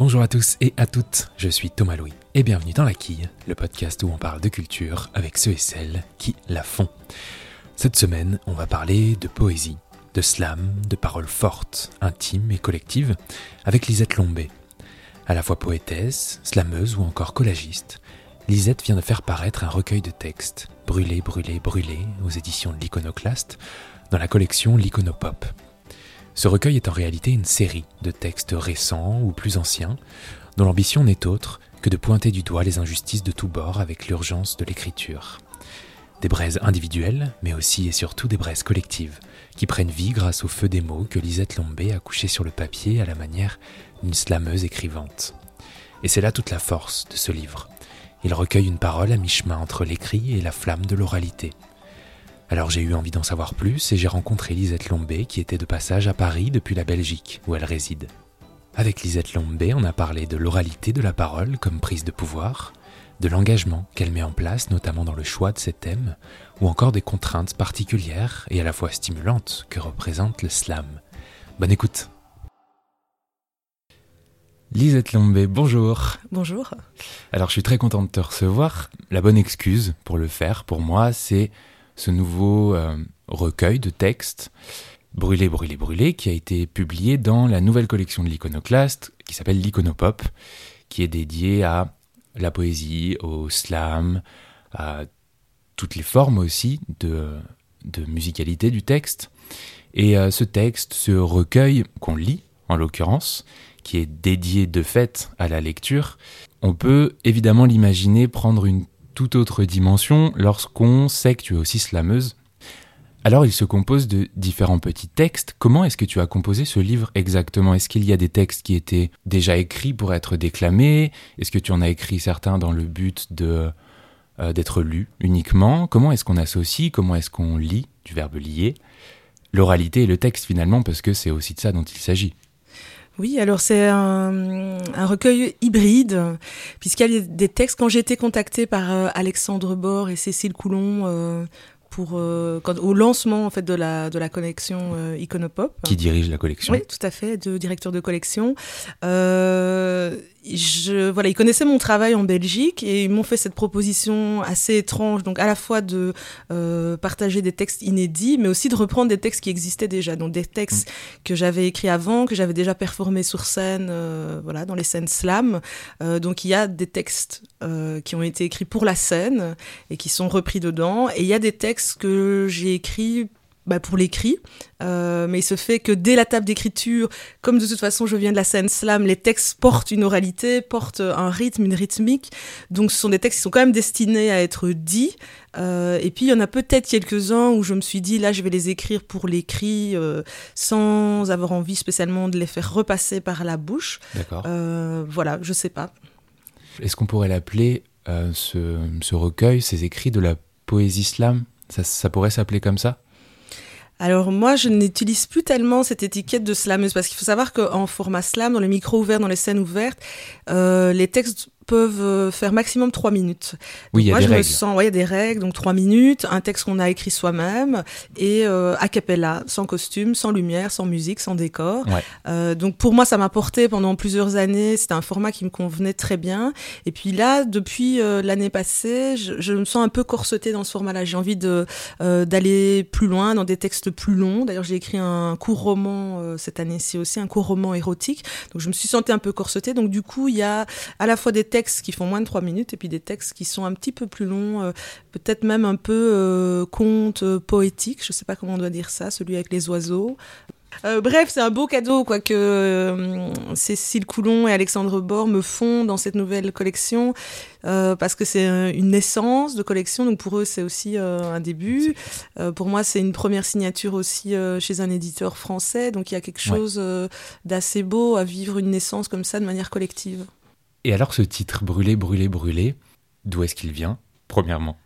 Bonjour à tous et à toutes, je suis Thomas Louis et bienvenue dans La Quille, le podcast où on parle de culture avec ceux et celles qui la font. Cette semaine, on va parler de poésie, de slam, de paroles fortes, intimes et collectives avec Lisette Lombé. À la fois poétesse, slameuse ou encore collagiste, Lisette vient de faire paraître un recueil de textes, Brûlé, brûlé, brûlé, aux éditions de l'Iconoclaste, dans la collection L'Iconopop. Ce recueil est en réalité une série de textes récents ou plus anciens, dont l'ambition n'est autre que de pointer du doigt les injustices de tous bords avec l'urgence de l'écriture. Des braises individuelles, mais aussi et surtout des braises collectives, qui prennent vie grâce au feu des mots que Lisette Lombé a couché sur le papier à la manière d'une slameuse écrivante. Et c'est là toute la force de ce livre. Il recueille une parole à mi-chemin entre l'écrit et la flamme de l'oralité. Alors j'ai eu envie d'en savoir plus et j'ai rencontré Lisette Lombé qui était de passage à Paris depuis la Belgique où elle réside. Avec Lisette Lombé, on a parlé de l'oralité de la parole comme prise de pouvoir, de l'engagement qu'elle met en place notamment dans le choix de ses thèmes, ou encore des contraintes particulières et à la fois stimulantes que représente le slam. Bonne écoute Lisette Lombé, bonjour. Bonjour. Alors je suis très content de te recevoir. La bonne excuse pour le faire, pour moi, c'est ce nouveau euh, recueil de textes, Brûlé, brûlé, brûlé, qui a été publié dans la nouvelle collection de l'iconoclaste, qui s'appelle l'Iconopop, qui est dédiée à la poésie, au slam, à toutes les formes aussi de, musicalité du texte. Et euh, ce texte, ce recueil qu'on lit, en l'occurrence, qui est dédié de fait à la lecture, on peut évidemment l'imaginer prendre une toute autre dimension lorsqu'on sait que tu es aussi slameuse. Alors il se compose de différents petits textes. Comment est-ce que tu as composé ce livre exactement? Est-ce qu'il y a des textes qui étaient déjà écrits pour être déclamés? Est-ce que tu en as écrit certains dans le but de euh, d'être lus uniquement? Comment est-ce qu'on associe? Comment est-ce qu'on lit? Du verbe lier L'oralité et le texte finalement parce que c'est aussi de ça dont il s'agit. Oui, alors c'est un, recueil hybride, puisqu'il y a des textes, quand j'ai été contactée par euh, Alexandre Bord et Cécile Coulon euh, pour, euh, au lancement en fait, de, la, de la collection Iconopop. Qui dirige la collection. Oui, tout à fait, de directeur de collection je, voilà, ils connaissaient mon travail en Belgique et ils m'ont fait cette proposition assez étrange, donc à la fois de euh, partager des textes inédits, mais aussi de reprendre des textes qui existaient déjà, donc des textes mm. que j'avais écrits avant, que j'avais déjà performés sur scène, euh, voilà, dans les scènes slam. Euh, donc il y a des textes qui ont été écrits pour la scène et qui sont repris dedans, et il y a des textes que j'ai écrits bah, pour l'écrit, euh, mais il se fait que dès la table d'écriture, comme de toute façon je viens de la scène slam, les textes portent une oralité, portent un rythme, une rythmique, donc ce sont des textes qui sont quand même destinés à être dits, euh, et puis il y en a peut-être quelques-uns où je me suis dit là je vais les écrire pour l'écrit euh, sans avoir envie spécialement de les faire repasser par la bouche. D'accord. voilà, je sais pas. Est-ce qu'on pourrait l'appeler ce, ce, recueil, ces écrits de la poésie slam? Ça, ça pourrait s'appeler comme ça? Alors moi, je n'utilise plus tellement cette étiquette de slameuse parce qu'il faut savoir qu'en format slam, dans les micros ouverts, dans les scènes ouvertes, euh, les textes peuvent euh, faire maximum trois minutes. oui, il y a moi, des je règles. me sens, ouais, il y a des règles, donc trois minutes, un texte qu'on a écrit soi-même et euh, a cappella, sans costume, sans lumière, sans musique, sans décor. Ouais. Euh, donc pour moi, ça m'a porté pendant plusieurs années. C'était un format qui me convenait très bien. Et puis là, depuis euh, l'année passée, je, je, me sens un peu corsetée dans ce format-là. J'ai envie de d'aller plus loin, dans des textes plus longs. D'ailleurs, j'ai écrit un court roman cette année-ci aussi, un court roman érotique. Donc je me suis sentie un peu corsetée. Donc du coup, il y a à la fois des textes qui font moins de trois minutes et puis des textes qui sont un petit peu plus longs, euh, peut-être même un peu euh, conte euh, poétique, je sais pas comment on doit dire ça, celui avec les oiseaux. Euh, bref, c'est un beau cadeau quoi que euh, Cécile Coulon et Alexandre Bord me font dans cette nouvelle collection euh, parce que c'est une naissance de collection, donc pour eux c'est aussi un début. pour moi, c'est une première signature aussi chez un éditeur français, donc il y a quelque chose ouais. d'assez beau à vivre une naissance comme ça de manière collective. Et alors ce titre Brûlé, brûlé, brûlé, d'où est-ce qu'il vient, premièrement?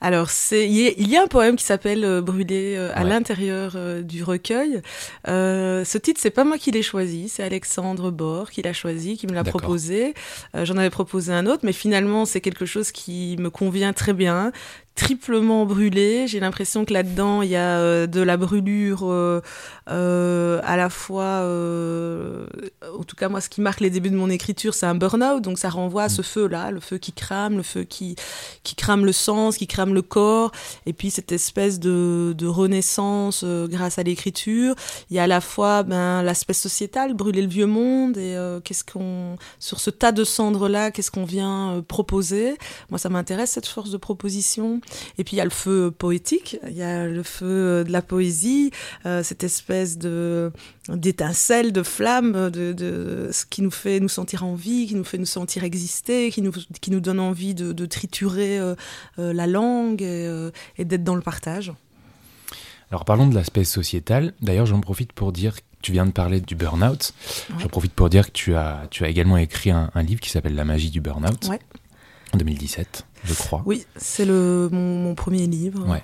Alors, c'est il y a un poème qui s'appelle euh, Brûlé euh, à l'intérieur euh, du recueil. ce titre, c'est pas moi qui l'ai choisi, c'est Alexandre Bord qui l'a choisi, qui me l'a proposé. J'en avais proposé un autre, mais finalement, c'est quelque chose qui me convient très bien triplement brûlé. J'ai l'impression que là-dedans, il y a euh, de la brûlure euh, euh, à la fois... en tout cas, moi, ce qui marque les débuts de mon écriture, c'est un burn-out. Donc, ça renvoie à ce mm. feu-là, le feu qui crame, le feu qui, qui crame le qui crame le corps. Et puis, cette espèce de, de renaissance grâce à l'écriture. Il y a à la fois ben, l'aspect sociétal, brûler le vieux monde. Et qu'est-ce qu'on... Sur ce tas de cendres-là, qu'est-ce qu'on vient proposer Moi, ça m'intéresse, cette force de proposition. Et puis il y a le feu poétique, il y a le feu de la poésie, euh, cette espèce de d'étincelle, de flamme, de, ce qui nous fait nous sentir en vie, qui nous fait nous sentir exister, qui nous, qui nous donne envie de, triturer euh, euh, la langue et, d'être dans le partage. Alors parlons de l'aspect sociétal. D'ailleurs, j'en profite pour dire tu viens de parler du burn-out. J'en profite pour dire que tu as, tu as également écrit un, livre qui s'appelle La magie du burn-out en 2017 je crois. Oui, c'est mon, mon, premier livre. Ouais.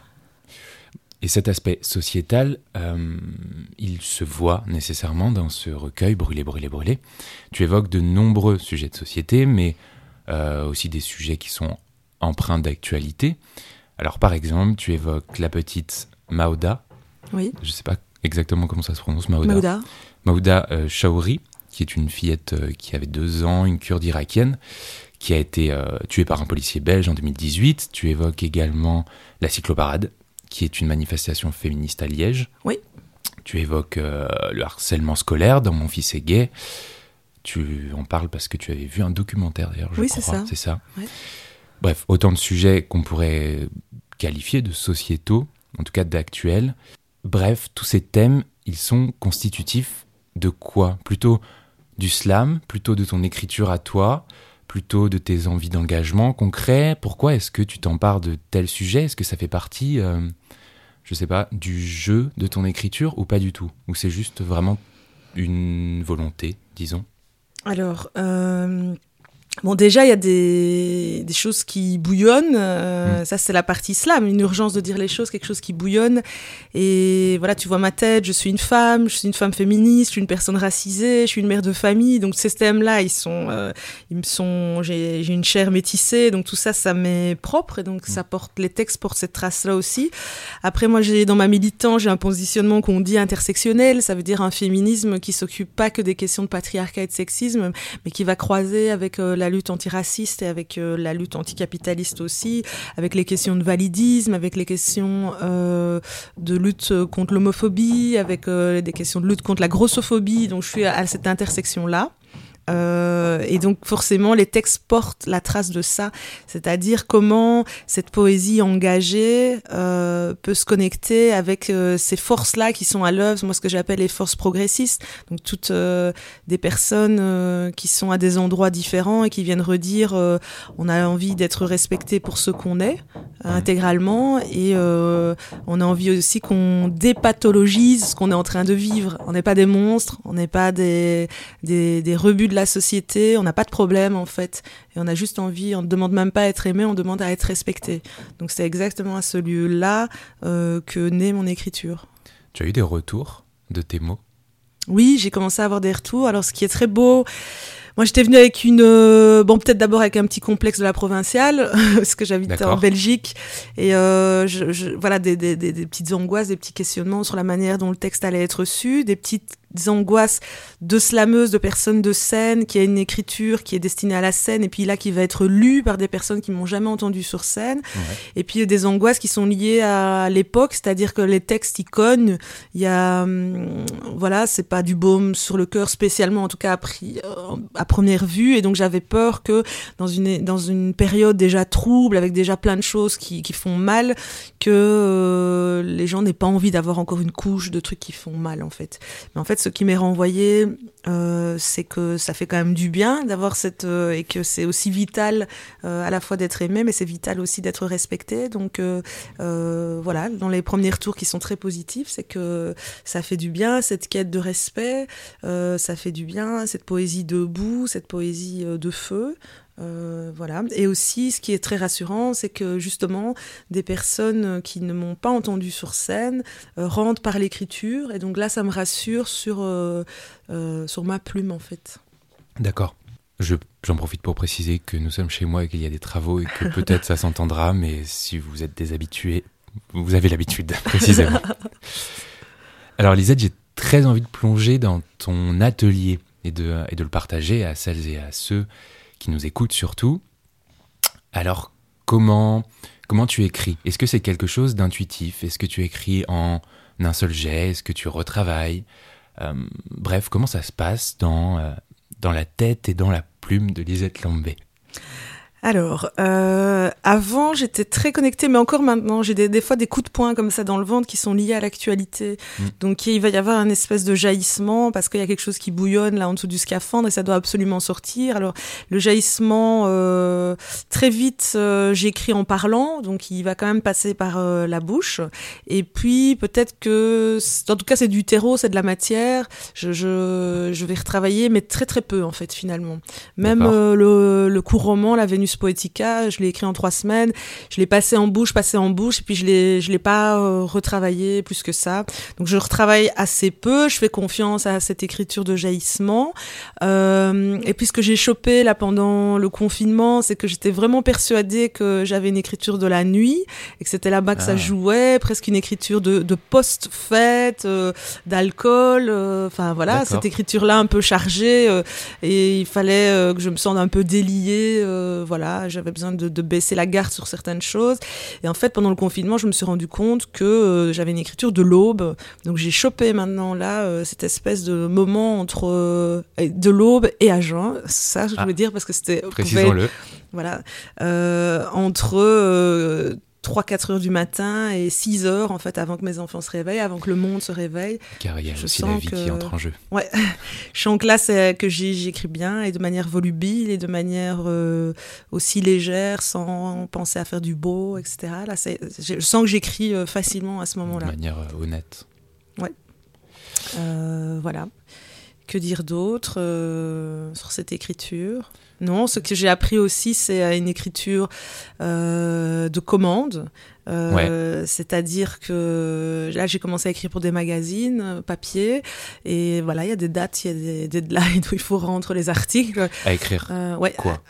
Et cet aspect sociétal, euh, il se voit nécessairement dans ce recueil Brûler, brûler, brûler. Tu évoques de nombreux sujets de société, mais euh, aussi des sujets qui sont empreints d'actualité. Alors par exemple, tu évoques la petite Maouda. Oui. Je ne sais pas exactement comment ça se prononce, Maouda. Maouda. Maouda euh, Chaouri, qui est une fillette qui avait deux ans, une kurde irakienne, qui a été euh, tué par un policier belge en 2018. Tu évoques également la cycloparade, qui est une manifestation féministe à Liège. Oui. Tu évoques euh, le harcèlement scolaire dans Mon fils est gay. Tu en parles parce que tu avais vu un documentaire d'ailleurs, je oui, crois. c'est ça. C'est ça. Bref, autant de sujets qu'on pourrait qualifier de sociétaux, en tout cas d'actuels. Bref, tous ces thèmes, ils sont constitutifs de quoi? Plutôt du slam, plutôt de ton écriture à toi, plutôt de tes envies d'engagement concret Pourquoi est-ce que tu t'empares de tel sujet Est-ce que ça fait partie, euh, je sais pas, du jeu de ton écriture ou pas du tout? Ou c'est juste vraiment une volonté, disons? Alors, euh, Bon, déjà, il y a des, des choses qui bouillonnent. Euh, mm. Ça, c'est la partie slam, une urgence de dire les choses, quelque chose qui bouillonne. Et voilà, tu vois ma tête, je suis une femme, je suis une femme féministe, je suis une personne racisée, je suis une mère de famille. Donc, ces thèmes-là, ils sont, euh, ils me sont, j'ai une chair métissée. Donc, tout ça, ça m'est propre. Et donc, mm. ça porte, les textes portent cette trace-là aussi. Après, moi, j'ai, dans ma militant, j'ai un positionnement qu'on dit intersectionnel. Ça veut dire un féminisme qui s'occupe pas que des questions de patriarcat et de sexisme, mais qui va croiser avec euh, la lutte antiraciste et avec euh, la lutte anticapitaliste aussi, avec les questions de validisme, avec les questions euh, de lutte contre l'homophobie, avec euh, des questions de lutte contre la grossophobie. Donc je suis à cette intersection-là. Euh, et donc forcément, les textes portent la trace de ça, c'est-à-dire comment cette poésie engagée euh, peut se connecter avec euh, ces forces-là qui sont à l'œuvre, moi ce que j'appelle les forces progressistes, donc toutes des personnes qui sont à des endroits différents et qui viennent redire on a envie d'être respecté pour ce qu'on est intégralement. Et on a envie aussi qu'on dépathologise ce qu'on est en train de vivre. On n'est pas des monstres, on n'est pas des rebuts de la société, on n'a pas de problème en fait, et on a juste envie, on ne demande même pas à être aimé, on demande à être respecté. Donc c'est exactement à ce lieu-là euh, que naît mon écriture. Tu as eu des retours de tes mots? Oui, j'ai commencé à avoir des retours. Alors ce qui est très beau, moi, j'étais venue avec une, euh, bon, peut-être d'abord avec un petit complexe de la provinciale, parce que j'habite en Belgique, et euh, je, voilà, des, des, des, petites angoisses, des petits questionnements sur la manière dont le texte allait être reçu, des petites angoisses de slameuse, de personnes de scène, qui a une écriture qui est destinée à la scène, et puis là qui va être lue par des personnes qui m'ont jamais entendu sur scène, et puis des angoisses qui sont liées à l'époque, c'est-à-dire que les textes icônes, il y a, hum, voilà, c'est pas du baume sur le cœur spécialement, en tout cas à, euh, à première vue, et donc j'avais peur que dans une dans une période déjà trouble, avec déjà plein de choses qui, qui font mal, que euh, les gens n'aient pas envie d'avoir encore une couche de trucs qui font mal en fait. Mais en fait ce qui m'est renvoyé, euh, c'est que ça fait quand même du bien d'avoir cette euh, et que c'est aussi vital euh, à la fois d'être aimé, mais c'est vital aussi d'être respecté. Donc voilà, dans les premiers retours qui sont très positifs, c'est que ça fait du bien cette quête de respect, ça fait du bien cette poésie debout, cette poésie de feu. Voilà. Et aussi, ce qui est très rassurant, c'est que justement, des personnes qui ne m'ont pas entendu sur scène rentrent par l'écriture. Et donc là, ça me rassure sur, sur ma plume, en fait. D'accord. J'en profite pour préciser que nous sommes chez moi et qu'il y a des travaux et que peut-être ça s'entendra, mais si vous êtes des habitués, vous avez l'habitude, précisément. Alors Lisette, j'ai très envie de plonger dans ton atelier et de, et de le partager à celles et à ceux qui nous écoutent surtout. Alors comment, comment tu écris? Est-ce que c'est quelque chose d'intuitif? Est-ce que tu écris en un seul jet? Est-ce que tu retravailles? Euh, Bref, comment ça se passe dans, euh, dans la tête et dans la plume de Lisette Lambé? Alors, euh, avant, j'étais très connectée, mais encore maintenant, j'ai des, fois des coups de poing comme ça dans le ventre qui sont liés à l'actualité. Mm. Donc, il va y avoir un espèce de jaillissement parce qu'il y a quelque chose qui bouillonne là en dessous du scaphandre et ça doit absolument sortir. Alors, le jaillissement, euh, très vite, euh, j'écris en parlant, donc il va quand même passer par euh, la bouche. Et puis, peut-être que, en tout cas, c'est du terreau, c'est de la matière. Je, je, je, vais retravailler, mais très très peu en fait, finalement. Même euh, le, le court roman, La Vénus Poetica, je l'ai écrit en trois semaines, je l'ai passé en bouche, passé en bouche, et puis je l'ai, je l'ai pas euh, retravaillé plus que ça. Donc je retravaille assez peu, je fais confiance à cette écriture de jaillissement. Euh, et puis ce que j'ai chopé là pendant le confinement, c'est que j'étais vraiment persuadée que j'avais une écriture de la nuit et que c'était là-bas que ça ah. jouait, presque une écriture de, de post-fête, euh, d'alcool. Enfin voilà, cette écriture-là un peu chargée et il fallait que je me sente un peu déliée. voilà j'avais besoin de, baisser la garde sur certaines choses. Et en fait, pendant le confinement, je me suis rendu compte que euh, j'avais une écriture de l'aube. Donc j'ai chopé maintenant là euh, cette espèce de moment entre euh, de l'aube et à juin. Ça, je ah. veux dire parce que c'était. Précisons-le. Voilà, entre 3-4 heures du matin et 6 heures en fait avant que mes enfants se réveillent, avant que le monde se réveille. Car il y a je aussi la vie qui entre en jeu. Ouais, je sens que là c'est que j'écris bien et de manière volubile et de manière euh, aussi légère sans penser à faire du beau, etc. Là, je sens que j'écris euh, facilement à ce moment-là. De manière euh, honnête. Ouais. voilà. Que dire d'autre sur cette écriture? Non, ce que j'ai appris aussi, c'est une écriture euh, de commande. Euh, c'est-à-dire que là, j'ai commencé à écrire pour des magazines euh, papier. Et voilà, il y a des dates, il y a des deadlines où il faut rendre les articles. À écrire euh, ouais. Quoi?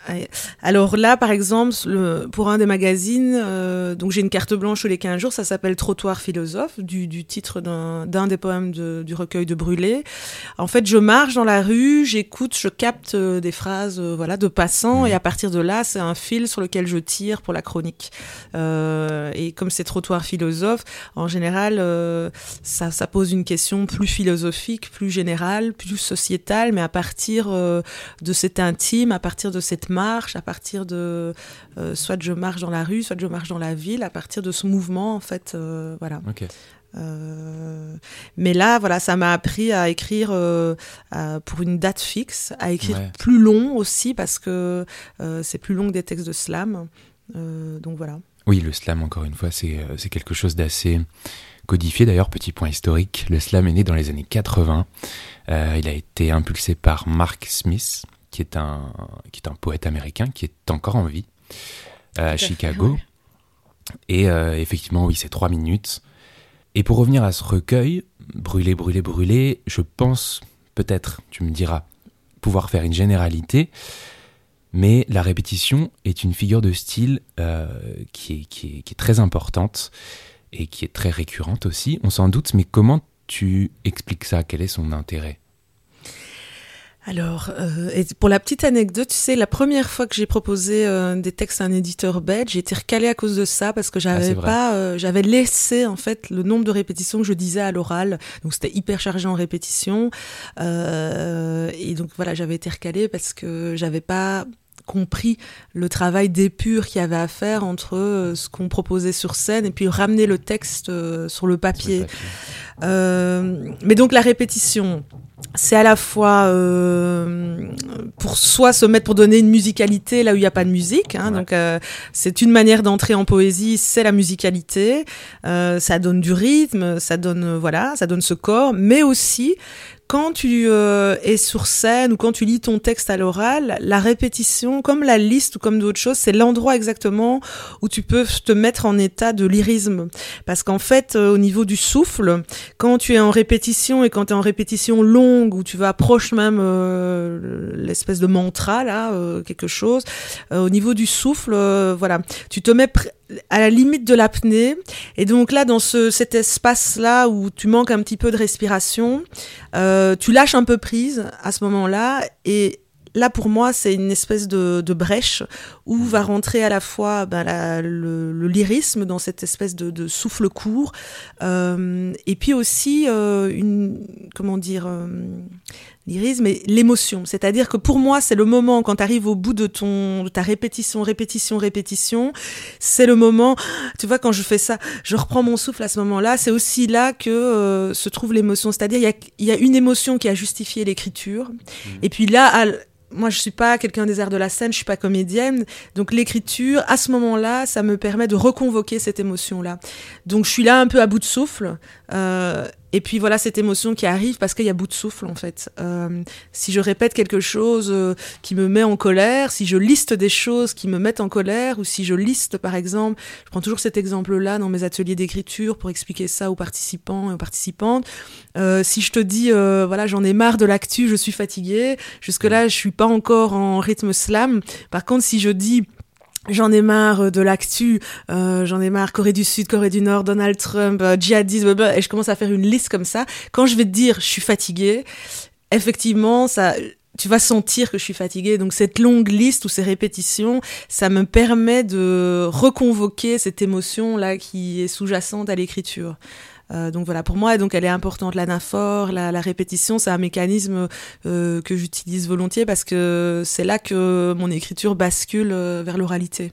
Alors là, par exemple, le, pour un des magazines, euh, donc j'ai une carte blanche tous les 15 jours, ça s'appelle Trottoir philosophe, du, du titre d'un des poèmes de, du recueil de Brûlé. En fait, je marche dans la rue, j'écoute, je capte des phrases voilà, de passants. Mmh. Et à partir de là, c'est un fil sur lequel je tire pour la chronique. Euh, et comme c'est trottoir philosophe, en général, euh, ça, ça, pose une question plus philosophique, plus générale, plus sociétale, mais à partir euh, de cet intime, à partir de cette marche, à partir de soit je marche dans la rue, soit je marche dans la ville, à partir de ce mouvement, en fait, voilà. Euh, mais là, voilà, ça m'a appris à écrire euh, pour une date fixe, à écrire plus long aussi parce que euh, c'est plus long que des textes de slam. donc voilà. Oui, le slam, encore une fois, c'est quelque chose d'assez codifié. D'ailleurs, petit point historique, le slam est né dans les années 80. il a été impulsé par Mark Smith, qui est un, qui est un poète américain qui est encore en vie à Chicago. Et effectivement, oui, c'est trois minutes. Et pour revenir à ce recueil, brûler, brûler, brûler, je pense peut-être, tu me diras, pouvoir faire une généralité, mais la répétition est une figure de style euh, qui, est, très importante et qui est très récurrente aussi, on s'en doute, mais comment tu expliques ça? Quel est son intérêt? Alors, euh, et pour la petite anecdote, tu sais, la première fois que j'ai proposé euh, des textes à un éditeur belge, j'ai été recalée à cause de ça parce que ah, j'avais pas, euh, j'avais laissé en fait le nombre de répétitions que je disais à l'oral, donc c'était hyper chargé en répétition, et donc voilà, j'avais été recalée parce que j'avais pas compris le travail d'épure qu'il y avait à faire entre ce qu'on proposait sur scène et puis ramener le texte sur le papier. mais donc la répétition, c'est à la fois euh, pour soi se mettre pour donner une musicalité là où il n'y a pas de musique. Hein, Donc euh, c'est une manière d'entrer en poésie, c'est la musicalité. Euh, ça donne du rythme, ça donne voilà, ça donne ce corps, mais aussi quand tu euh, es sur scène ou quand tu lis ton texte à l'oral, la répétition, comme la liste ou comme d'autres choses, c'est l'endroit exactement où tu peux te mettre en état de lyrisme. Parce qu'en fait, euh, au niveau du souffle, quand tu es en répétition et quand tu es en répétition longue, où tu vas approcher même euh, l'espèce de mantra, là, quelque chose, au niveau du souffle, voilà, tu te mets à la limite de l'apnée. Et donc là, dans ce, cet espace-là où tu manques un petit peu de respiration, euh, tu lâches un peu prise à ce moment-là. Et là, pour moi, c'est une espèce de, de, brèche où va rentrer à la fois ben, la, le, le, lyrisme dans cette espèce de, de souffle court. Euh, et puis aussi, euh, une, comment dire l'irisme et l'émotion. C'est-à-dire que pour moi, c'est le moment quand tu arrives au bout de ton de ta répétition, répétition, répétition, c'est le moment. Tu vois, quand je fais ça, je reprends mon souffle à ce moment-là. C'est aussi là que euh, se trouve l'émotion. C'est-à-dire il y a, y a, une émotion qui a justifié l'écriture. Mmh. Et puis là, moi, je suis pas quelqu'un des arts de la scène, je suis pas comédienne. Donc, l'écriture, à ce moment-là, ça me permet de reconvoquer cette émotion-là. Donc, je suis là un peu à bout de souffle. Euh, et puis voilà cette émotion qui arrive parce qu'il y a bout de souffle en fait. Euh, si je répète quelque chose euh, qui me met en colère, si je liste des choses qui me mettent en colère, ou si je liste par exemple, je prends toujours cet exemple-là dans mes ateliers d'écriture pour expliquer ça aux participants et aux participantes. Euh, si je te dis voilà j'en ai marre de l'actu, je suis fatiguée, jusque là je suis pas encore en rythme slam. Par contre si je dis J'en ai marre euh, de l'actu, euh, j'en ai marre Corée du Sud, Corée du Nord, Donald Trump, euh, djihadisme, et je commence à faire une liste comme ça. Quand je vais te dire je suis fatiguée, effectivement, ça, tu vas sentir que je suis fatiguée. Donc cette longue liste ou ces répétitions, ça me permet de reconvoquer cette émotion là qui est sous-jacente à l'écriture. Euh, donc voilà, pour moi, donc elle est importante. L'anaphore, la, la répétition, c'est un mécanisme euh, que j'utilise volontiers parce que c'est là que mon écriture bascule euh, vers l'oralité.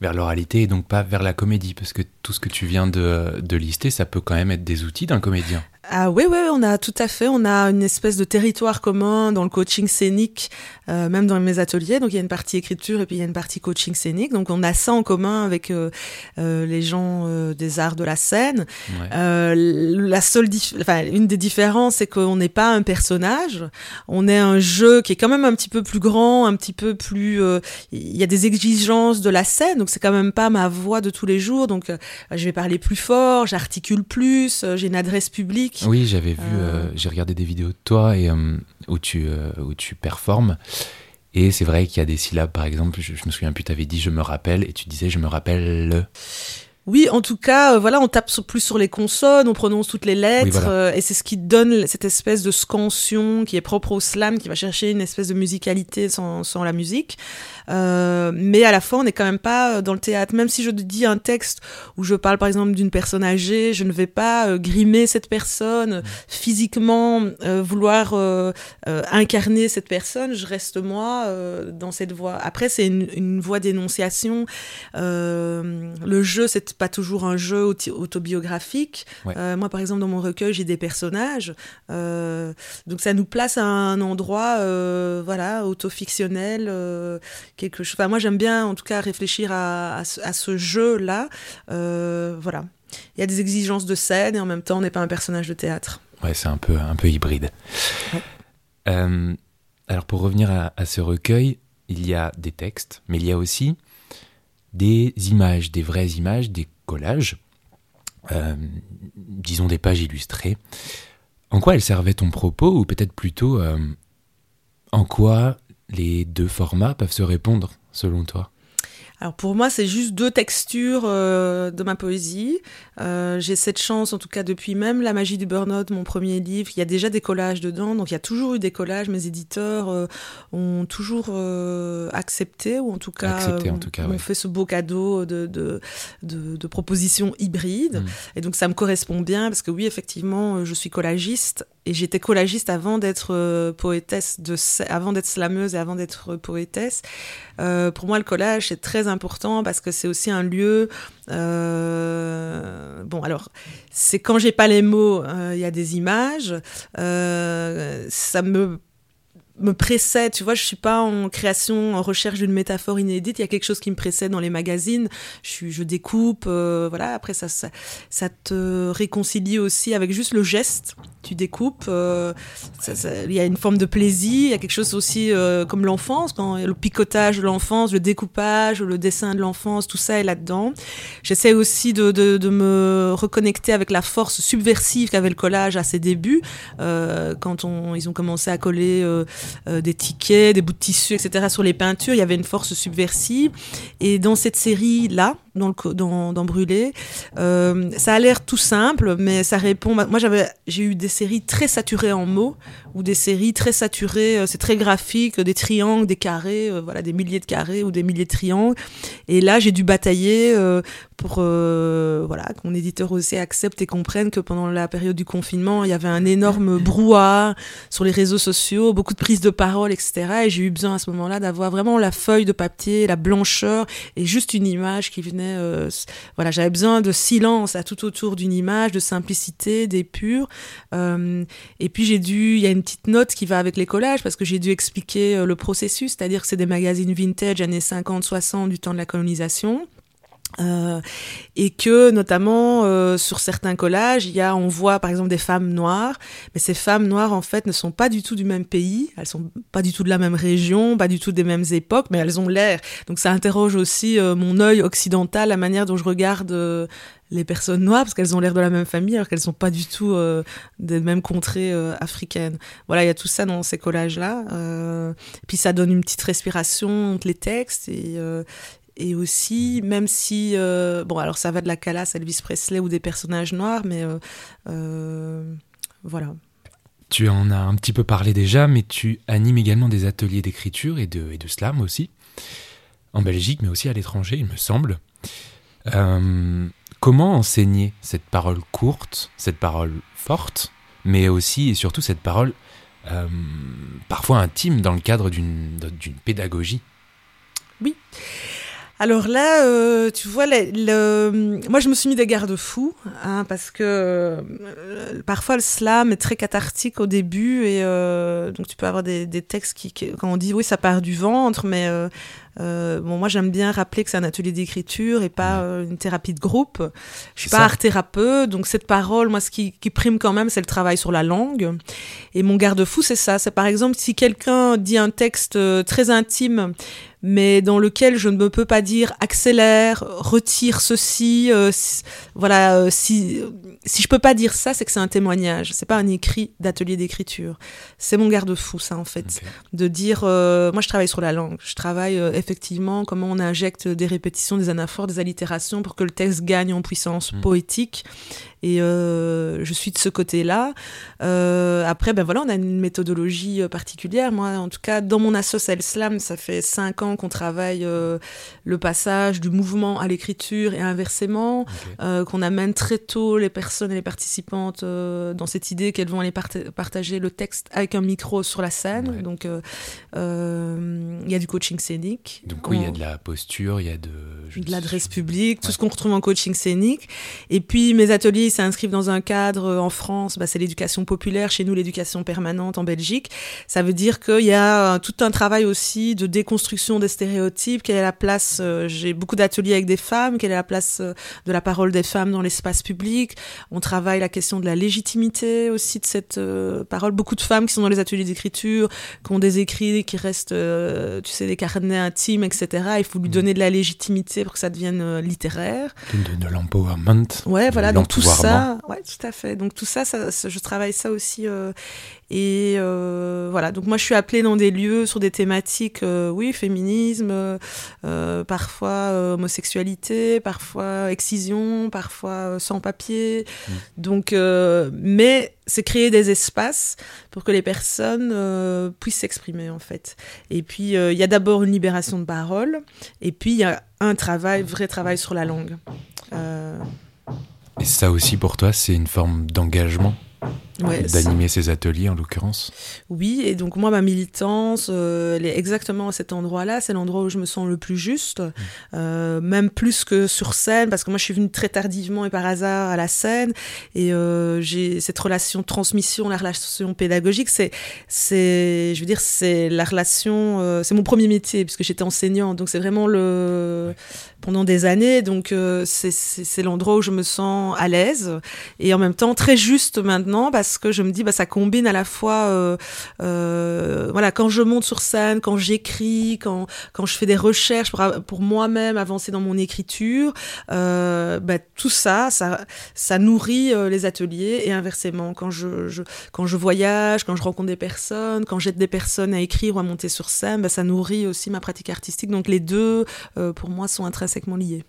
Vers l'oralité et donc pas vers la comédie, parce que tout ce que tu viens de, de lister, ça peut quand même être des outils d'un comédien. Ah oui, oui, on a tout à fait, on a une espèce de territoire commun dans le coaching scénique, euh, même dans mes ateliers. Donc il y a une partie écriture et puis il y a une partie coaching scénique. Donc on a ça en commun avec euh, euh, les gens des arts de la scène. Ouais. La seule, enfin une des différences, c'est qu'on n'est pas un personnage, on est un jeu qui est quand même un petit peu plus grand, un petit peu plus. Il y a des exigences de la scène, donc c'est quand même pas ma voix de tous les jours. Donc je vais parler plus fort, j'articule plus, j'ai une adresse publique. Oui, j'avais vu, euh... euh, j'ai regardé des vidéos de toi et, euh, où, tu, où tu performes. Et c'est vrai qu'il y a des syllabes, par exemple, je, je me souviens plus, tu avais dit je me rappelle et tu disais je me rappelle le. Oui, en tout cas, euh, voilà, on tape sur, plus sur les consonnes, on prononce toutes les lettres, oui, voilà. euh, et c'est ce qui donne cette espèce de scansion qui est propre au slam, qui va chercher une espèce de musicalité sans, sans la musique. Euh, mais à la fois, on n'est quand même pas euh, dans le théâtre. Même si je dis un texte où je parle par exemple d'une personne âgée, je ne vais pas euh, grimer cette personne, mmh. physiquement euh, vouloir incarner cette personne. Je reste moi dans cette voix. Après, c'est une, une voix d'énonciation. le jeu, c'est pas toujours un jeu autobiographique. Ouais. Euh, moi, par exemple, dans mon recueil, j'ai des personnages. Euh, donc, ça nous place à un endroit, euh, voilà, autofictionnel, euh, quelque chose. Enfin, moi, j'aime bien, en tout cas, réfléchir à, ce jeu-là. Voilà. Il y a des exigences de scène et en même temps, on n'est pas un personnage de théâtre. Ouais, c'est un peu, un peu hybride. Ouais. Alors, pour revenir à, à ce recueil, il y a des textes, mais il y a aussi des images, des vraies images, des collages, euh, disons des pages illustrées. En quoi elles servaient ton propos, ou peut-être plutôt euh, en quoi les deux formats peuvent se répondre, selon toi? Alors pour moi, c'est juste deux textures euh, de ma poésie. Euh, j'ai cette chance, en tout cas depuis même La magie du burn-out, mon premier livre, il y a déjà des collages dedans. Donc il y a toujours eu des collages. Mes éditeurs euh, ont toujours accepté, ou en tout cas, accepté, en tout cas ouais. fait ce beau cadeau de, de, de, de propositions hybrides. Mmh. Et donc ça me correspond bien, parce que oui, effectivement, je suis collagiste et j'étais collagiste avant d'être poétesse, de, avant d'être slameuse et avant d'être poétesse. Pour moi, le collage, c'est très important parce que c'est aussi un lieu. Euh, bon, alors, c'est quand j'ai pas les mots, euh, il y a des images. Euh, ça me me précède, tu vois, je suis pas en création, en recherche d'une métaphore inédite, il y a quelque chose qui me précède dans les magazines, je, suis, je découpe, voilà, après ça, ça, ça, te réconcilie aussi avec juste le geste, tu découpes. euh, Il y a une forme de plaisir, il y a quelque chose aussi euh, comme l'enfance, le picotage de l'enfance, le découpage, le dessin de l'enfance, tout ça est là-dedans. J'essaie aussi de, me reconnecter avec la force subversive qu'avait le collage à ses débuts, euh, quand ils ont commencé à coller des tickets, des bouts de tissu, etc. sur les peintures, il y avait une force subversive. Et dans cette série-là, dans, le, ça a l'air tout simple, mais ça répond. Moi, j'ai eu des séries très saturées en mots, ou des séries très saturées. euh, c'est très graphique, des triangles, des carrés, euh, voilà, des milliers de carrés ou des milliers de triangles. Et là, j'ai dû batailler euh, pour, euh, voilà, que mon éditeur aussi accepte et comprenne que pendant la période du confinement, il y avait un énorme brouhaha sur les réseaux sociaux, beaucoup de prises de parole, etc. Et j'ai eu besoin à ce moment-là d'avoir vraiment la feuille de papier, la blancheur et juste une image qui venait. euh, voilà, j'avais besoin de silence à tout autour d'une image, de simplicité, d'épure. Euh, et puis j'ai dû, il y a une petite note qui va avec les collages parce que j'ai dû expliquer euh, le processus, c'est-à-dire que c'est des magazines vintage années 50-60 du temps de la colonisation. Euh, et que notamment euh, sur certains collages, il y a, on voit par exemple des femmes noires, mais ces femmes noires en fait ne sont pas du tout du même pays, elles sont pas du tout de la même région, pas du tout des mêmes époques, mais elles ont l'air. Donc ça interroge aussi euh, mon œil occidental, la manière dont je regarde les personnes noires, parce qu'elles ont l'air de la même famille, alors qu'elles sont pas du tout des mêmes contrées africaines. Voilà, il y a tout ça dans ces collages-là. Euh, puis ça donne une petite respiration entre les textes et et aussi, même si, euh, bon, alors ça va de la Calas, Elvis Presley ou des personnages noirs, mais euh, euh, voilà. Tu en as un petit peu parlé déjà, mais tu animes également des ateliers d'écriture et de, et de slam aussi, en Belgique, mais aussi à l'étranger, il me semble. Comment enseigner cette parole courte, cette parole forte, mais aussi et surtout cette parole euh, parfois intime dans le cadre d'une pédagogie? Alors là, euh, tu vois, le, moi je me suis mis des garde-fous, hein, parce que euh, parfois le slam est très cathartique au début, et euh, donc tu peux avoir des, des textes qui, qui- quand on dit oui, ça part du ventre, mais euh, bon, moi j'aime bien rappeler que c'est un atelier d'écriture et pas euh, une thérapie de groupe. Je suis pas ça. art thérapeute, donc cette parole, moi ce qui, qui prime quand même, c'est le travail sur la langue. Et mon garde-fou, c'est ça. C'est par exemple si quelqu'un dit un texte euh, très intime mais dans lequel je ne peux pas dire accélère, retire ceci, euh, si- voilà, euh, si si je peux pas dire ça, c'est que c'est un témoignage, c'est pas un écrit d'atelier d'écriture. C'est mon garde-fou ça en fait, de dire euh, moi je travaille sur la langue, je travaille effectivement comment on injecte des répétitions, des anaphores, des allitérations pour que le texte gagne en puissance Mm. poétique et euh, je suis de ce côté-là. Euh, après, ben voilà, on a une méthodologie euh, particulière. Moi, en tout cas, dans mon assos El Slam, ça fait cinq ans qu'on travaille euh, le passage du mouvement à l'écriture et inversement, qu'on amène très tôt les personnes et les participantes dans cette idée qu'elles vont aller parta- partager le texte avec un micro sur la scène. Ouais. Donc, il y a du coaching scénique. Donc oui, il y a de la posture, il y a de... je- de l'adresse publique, tout ce qu'on retrouve en coaching scénique. Et puis mes ateliers s'inscrivent dans un cadre euh, en France, bah, c'est l'éducation populaire, chez nous l'éducation permanente en Belgique. Ça veut dire qu'il y a euh, tout un travail aussi de déconstruction des stéréotypes, quelle est la place, euh, j'ai beaucoup d'ateliers avec des femmes, quelle est la place euh, de la parole des femmes dans l'espace public? On travaille la question de la légitimité aussi de cette euh, parole. Beaucoup de femmes qui sont dans les ateliers d'écriture, qui ont des écrits qui restent, tu sais, des carnets intimes, etc. Il faut lui Mhm. donner de la légitimité pour que ça devienne littéraire. de, de- l'empowerment. Ouais, voilà, donc tout l'empouvoirment. Ça, ouais, tout à fait. Donc tout ça, je travaille ça aussi. euh, et euh, voilà, donc moi je suis appelée dans des lieux sur des thématiques, euh, oui, féminisme, parfois homosexualité, parfois excision, parfois euh, sans-papier. Mm. Donc, mais c'est créer des espaces pour que les personnes euh, puissent s'exprimer en fait. Et puis euh, il y a d'abord une libération de parole, et puis il y a un travail, vrai travail sur la langue. Euh, Et ça aussi pour toi, c'est une forme d'engagement? Ouais, c'est- d'animer ces ateliers en l'occurrence. Oui, et donc moi, ma militance, euh, elle est exactement à cet endroit-là. C'est l'endroit où je me sens le plus juste, euh, même plus que sur scène, parce que moi, je suis venue très tardivement et par hasard à la scène, et euh, j'ai cette relation de transmission, la relation pédagogique, c'est, c'est, je veux dire, c'est la relation, euh, c'est mon premier métier puisque j'étais enseignante, donc c'est vraiment le pendant des années, donc euh, c'est, c'est, l'endroit où je me sens à l'aise. Et en même temps très juste maintenant maintenant parce que je me dis bah ça combine à la fois euh, euh, voilà quand je monte sur scène, quand j'écris, quand je fais des recherches pour, moi-même avancer dans mon écriture, euh, bah, tout ça ça nourrit les ateliers et inversement quand je, voyage, quand je rencontre des personnes, quand j'aide des personnes à écrire ou à monter sur scène, bah, ça nourrit aussi ma pratique artistique. Donc les deux pour moi sont intrinsèquement liés.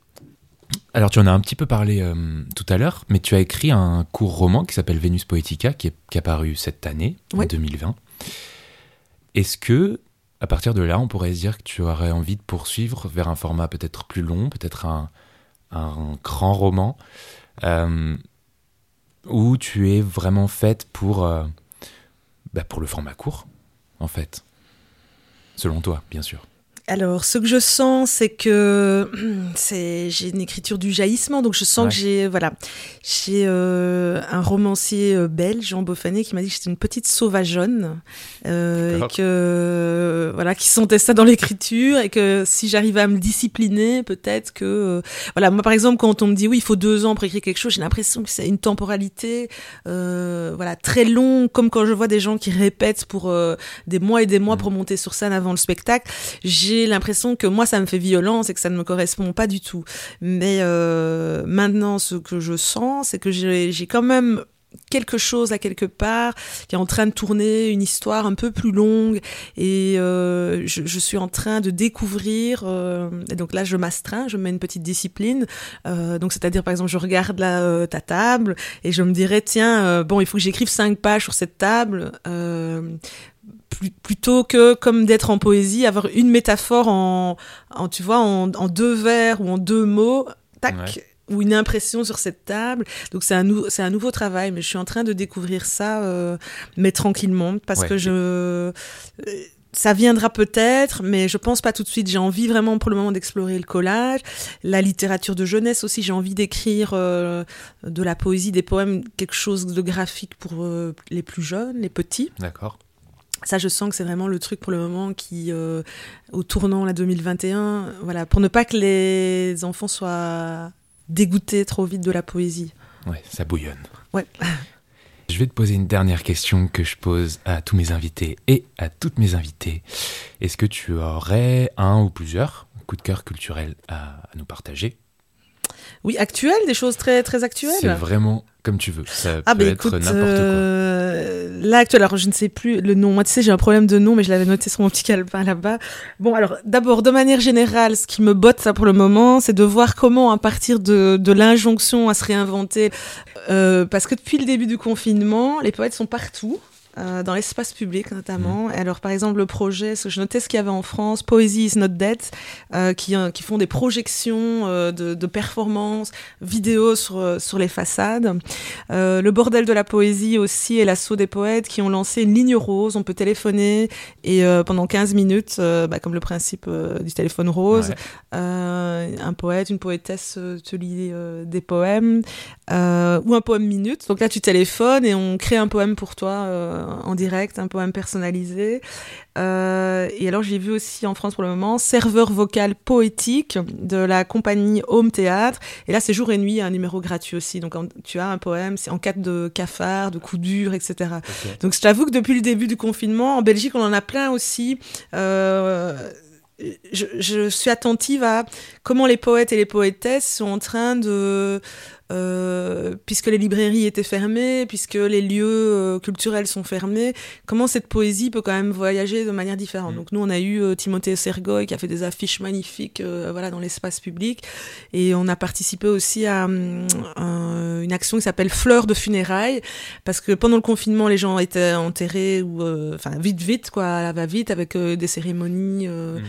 Alors, tu en as un petit peu parlé euh, tout à l'heure, mais tu as écrit un court roman qui s'appelle Vénus Poetica, qui est, qui est apparu cette année, en Ouais. 2020. Est-ce que, à partir de là, on pourrait se dire que tu aurais envie de poursuivre vers un format peut-être plus long, peut-être un, un grand roman, euh, où tu es vraiment faite pour, euh, bah, pour le format court, en fait? Selon toi, bien sûr. Alors, ce que je sens, c'est que c'est j'ai une écriture du jaillissement, donc je sens Ouais. que j'ai voilà, j'ai euh, un romancier euh, belge, Jean Beaufanet, qui m'a dit que j'étais une petite sauvageonne, euh, et que voilà, qui sentait ça dans l'écriture, et que si j'arrivais à me discipliner, peut-être que euh, voilà, moi par exemple, quand on me dit oui, il faut deux ans pour écrire quelque chose, j'ai l'impression que c'est une temporalité euh, voilà très longue, comme quand je vois des gens qui répètent pour euh, des mois et des mois Mhm. pour monter sur scène avant le spectacle j'ai l'impression que moi ça me fait violence et que ça ne me correspond pas du tout. Mais euh, maintenant, ce que je sens, c'est que j'ai j'ai quand même quelque chose à quelque part qui est en train de tourner, une histoire un peu plus longue et euh, je, suis en train de découvrir euh, et donc là je m'astreins, je mets une petite discipline donc c'est-à-dire par exemple je regarde là ta table et je me dirais tiens bon il faut que j'écrive cinq pages sur cette table plus- plutôt que comme d'être en poésie avoir une métaphore en, en tu vois en, en deux vers ou en deux mots tac Ouais. ou une impression sur cette table donc c'est un nou- un nouveau travail mais je suis en train de découvrir ça euh, mais tranquillement parce Ouais. que je euh, ça viendra peut-être, mais je pense pas tout de suite. J'ai envie vraiment pour le moment d'explorer le collage, la littérature de jeunesse aussi. J'ai envie d'écrire euh, de la poésie, des poèmes, quelque chose de graphique pour euh, les plus jeunes, les petits. D'accord. Ça, je sens que c'est vraiment le truc pour le moment qui, euh, au tournant la 2021, voilà, pour ne pas que les enfants soient dégoûtés trop vite de la poésie. Ouais, ça bouillonne. Ouais. Je vais te poser une dernière question que je pose à tous mes invités et à toutes mes invitées. Est-ce que tu aurais un ou plusieurs coups de cœur culturels à, à nous partager? Oui, actuel, des choses très très actuelles. C'est vraiment comme tu veux. Ça Ah peut bah être écoute, n'importe euh, là actuel, alors je ne sais plus le nom. Moi tu sais j'ai un problème de nom, mais je l'avais noté sur mon petit calepin là-bas. Bon alors d'abord de manière générale, ce qui me botte ça pour le moment, c'est de voir comment à partir de, de l'injonction à se réinventer, euh, parce que depuis le début du confinement, les poètes sont partout. Euh, dans l'espace public notamment. Et alors par exemple le projet, ce que je notais ce qu'il y avait en France, Poesy is not dead, euh, qui, euh, qui font des projections de, de performances vidéo sur, sur les façades. Le bordel de la poésie aussi et l'assaut des poètes qui ont lancé une ligne rose. On peut téléphoner et pendant 15 minutes, bah, comme le principe du téléphone rose, Ouais. un poète, une poétesse te lit des poèmes ou un poème minute. Donc là, tu téléphones et on crée un poème pour toi en direct, un poème personnalisé. Euh, et alors, j'ai vu aussi en France pour le moment serveur vocal poétique de la compagnie Home Théâtre. Et là, c'est jour et nuit, un numéro gratuit aussi. Donc, en- tu as un poème, c'est en cas de cafard, de coup dur, etc. Donc je t'avoue que depuis le début du confinement, en Belgique, on en a plein aussi. Euh, je, je suis attentive à comment les poètes et les poétesses sont en train de... euh, puisque les librairies étaient fermées, puisque les lieux euh, culturels sont fermés, comment cette poésie peut quand même voyager de manière différente? Mm. Donc nous, on a eu euh, Timothée Sergoy qui a fait des affiches magnifiques voilà, dans l'espace public, et on a participé aussi à hum, un- une action qui s'appelle Fleurs de funérailles, parce que pendant le confinement, les gens étaient enterrés ou enfin vite vite quoi, à la va vite avec des cérémonies Mm.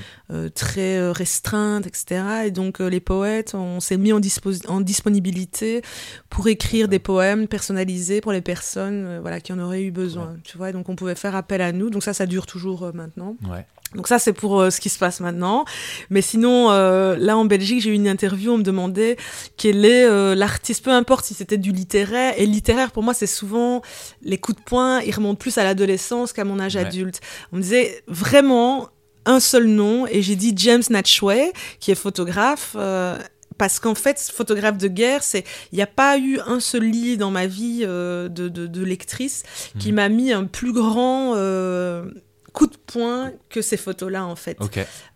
Très euh, restreintes, etc. Et donc euh, les poètes, on s'est mis en, dispo- en disponibilité pour écrire des poèmes personnalisés pour les personnes euh, voilà qui en auraient eu besoin. Tu vois, et donc on pouvait faire appel à nous. Donc ça, ça dure toujours euh, maintenant. Ouais. Donc ça, c'est pour euh, ce qui se passe maintenant. Mais sinon, euh, là en Belgique, j'ai eu une interview, on me demandait quel est euh, l'artiste, peu importe si c'était du littéraire. Et littéraire, pour moi, c'est souvent les coups de poing, ils remontent plus à l'adolescence qu'à mon âge Ouais. adulte. On me disait vraiment un seul nom, et j'ai dit James Natchway, qui est photographe. euh, parce qu'en fait, photographe de guerre, c'est il n'y a pas eu un seul lit dans ma vie de, de, lectrice qui mhm. m'a mis un plus grand coup de poing que ces photos-là, en fait.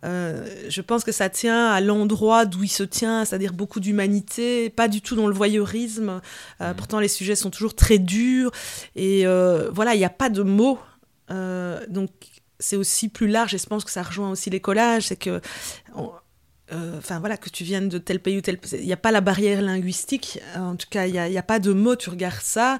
Euh, je pense que ça tient à l'endroit d'où il se tient, c'est-à-dire beaucoup d'humanité, pas du tout dans le voyeurisme. Euh, mhm. Pourtant, les sujets sont toujours très durs. Et euh, voilà, il n'y a pas de mots. donc, c'est aussi plus large, et je pense que ça rejoint aussi les collages, c'est que enfin voilà, que tu viennes de tel pays ou tel pays, il n'y a pas la barrière linguistique, en tout cas, il n'y a, pas de mots, tu regardes ça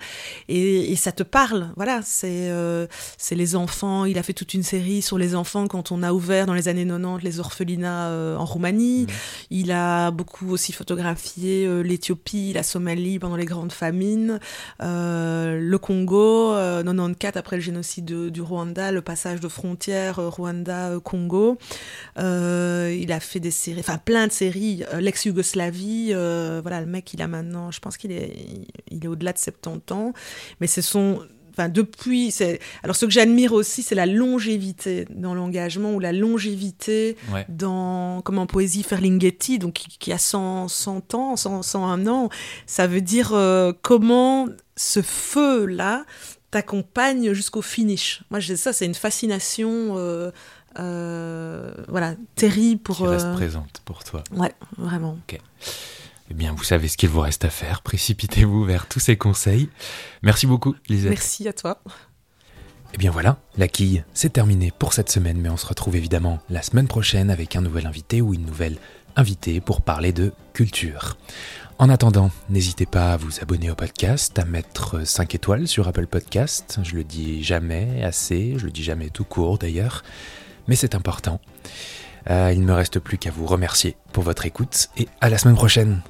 et, ça te parle. Voilà, euh, c'est les enfants, il a fait toute une série sur les enfants quand on a ouvert dans les années 90 les orphelinats euh, en Roumanie. Mmh. Il a beaucoup aussi photographié l'Éthiopie, la Somalie pendant les grandes famines, le Congo, 94 après le génocide du Rwanda, le passage de frontière Rwanda-Congo. il a fait des séries enfin plein de séries, euh, l'ex-Yougoslavie, euh, voilà, le mec il a maintenant, je pense qu'il est, il est au-delà de 70 ans, mais ce sont enfin depuis c'est alors ce que j'admire aussi c'est la longévité dans l'engagement ou la longévité dans comme en poésie Ferlinghetti donc qui, a 100, 100 ans 100, 101 ans. Ça veut dire euh, comment ce feu là t'accompagne jusqu'au finish. Moi ça c'est une fascination euh, voilà, terrible pour. Qui reste euh, présente pour toi. Ouais, vraiment. Ok. Eh bien, vous savez ce qu'il vous reste à faire. Précipitez-vous vers tous ces conseils. Merci beaucoup, Lisette. Merci à toi. Eh bien voilà, la quille, c'est terminé pour cette semaine, mais on se retrouve évidemment la semaine prochaine avec un nouvel invité ou une nouvelle invitée pour parler de culture. En attendant, n'hésitez pas à vous abonner au podcast, à mettre 5 étoiles sur Apple Podcast. Je le dis jamais assez, je le dis jamais tout court d'ailleurs mais c'est important. Euh, il ne me reste plus qu'à vous remercier pour votre écoute et à la semaine prochaine.